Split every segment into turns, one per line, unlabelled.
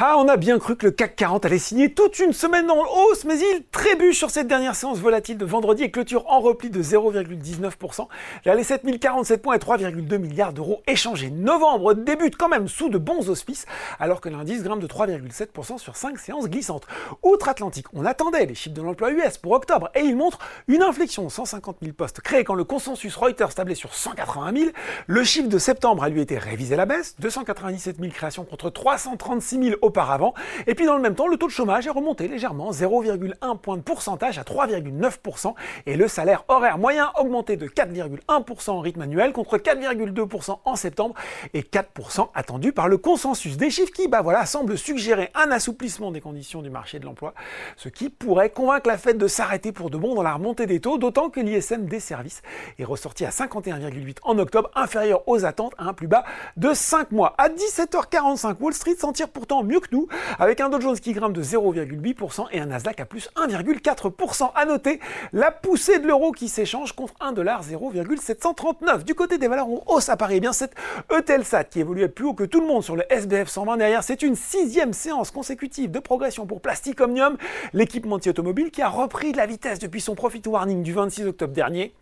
Ah, on a bien cru que le CAC 40 allait signer toute une semaine en hausse, mais il trébuche sur cette dernière séance volatile de vendredi et clôture en repli de 0,19% vers les 7047 points et 3,2 milliards d'euros échangés. Novembre débute quand même sous de bons auspices, alors que l'indice grimpe de 3,7% sur 5 séances glissantes. Outre-Atlantique, on attendait les chiffres de l'emploi US pour octobre et ils montrent une inflexion de 150 000 postes créés quand le consensus Reuters tablait sur 180 000. Le chiffre de septembre a lui été révisé à la baisse, 297 000 créations contre 336 000 auparavant. Et puis dans le même temps, le taux de chômage est remonté légèrement, 0,1 point de pourcentage à 3,9%. Et le salaire horaire moyen augmenté de 4,1% en rythme annuel contre 4,2% en septembre et 4% attendu par le consensus. Des chiffres qui, bah voilà, semblent suggérer un assouplissement des conditions du marché de l'emploi, ce qui pourrait convaincre la Fed de s'arrêter pour de bon dans la remontée des taux, d'autant que l'ISM des services est ressorti à 51,8 en octobre, inférieur aux attentes à un plus bas de 5 mois. À 17h45, Wall Street s'en tire pourtant mieux nous, avec un Dow Jones qui grimpe de 0,8% et un Nasdaq à plus 1,4%. À noter la poussée de l'euro qui s'échange contre 1,0739. Du côté des valeurs en hausse apparaît eh bien cette Eutelsat qui évoluait plus haut que tout le monde sur le SBF 120 derrière. C'est une sixième séance consécutive de progression pour Plastic Omnium, l'équipementier automobile qui a repris de la vitesse depuis son profit warning du 26 octobre dernier.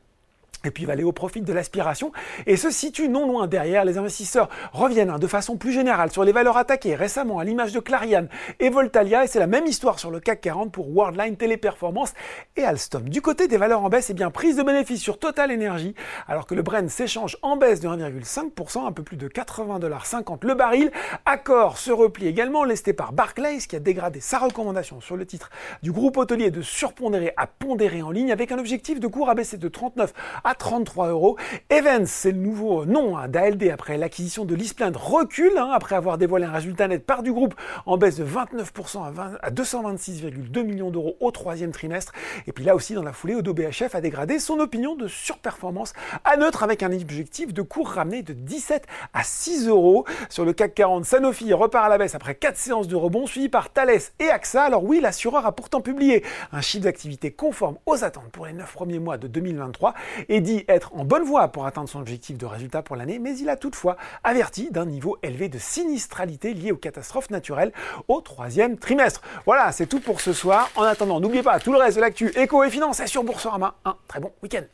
Et puis il va aller au profit de l'aspiration et se situe non loin derrière. Les investisseurs reviennent hein, de façon plus générale sur les valeurs attaquées récemment à l'image de Clariane et Voltalia et c'est la même histoire sur le CAC 40 pour Worldline, Téléperformance et Alstom. Du côté des valeurs en baisse, et eh bien prise de bénéfice sur Total Energy alors que le Brent s'échange en baisse de 1,5%, un peu plus de 80,50$ le baril. Accord se replie également lesté par Barclays qui a dégradé sa recommandation sur le titre du groupe hôtelier de surpondérer à pondérer en ligne avec un objectif de cours abaissé de 39 à 33 euros. Evans, c'est le nouveau nom hein, d'ALD après l'acquisition de l'Ispland, recule hein, après avoir dévoilé un résultat net par du groupe en baisse de 29% à, 226,2 millions d'euros au troisième trimestre. Et puis là aussi, dans la foulée, Odo BHF a dégradé son opinion de surperformance à neutre avec un objectif de cours ramené de 17 à 6 euros. Sur le CAC 40, Sanofi repart à la baisse après 4 séances de rebond, suivi par Thales et AXA. Alors oui, l'assureur a pourtant publié un chiffre d'activité conforme aux attentes pour les 9 premiers mois de 2023 et dit être en bonne voie pour atteindre son objectif de résultat pour l'année, mais il a toutefois averti d'un niveau élevé de sinistralité lié aux catastrophes naturelles au troisième trimestre. Voilà, c'est tout pour ce soir. En attendant, n'oubliez pas tout le reste de l'actu éco et finance est sur Boursorama. Un très bon week-end.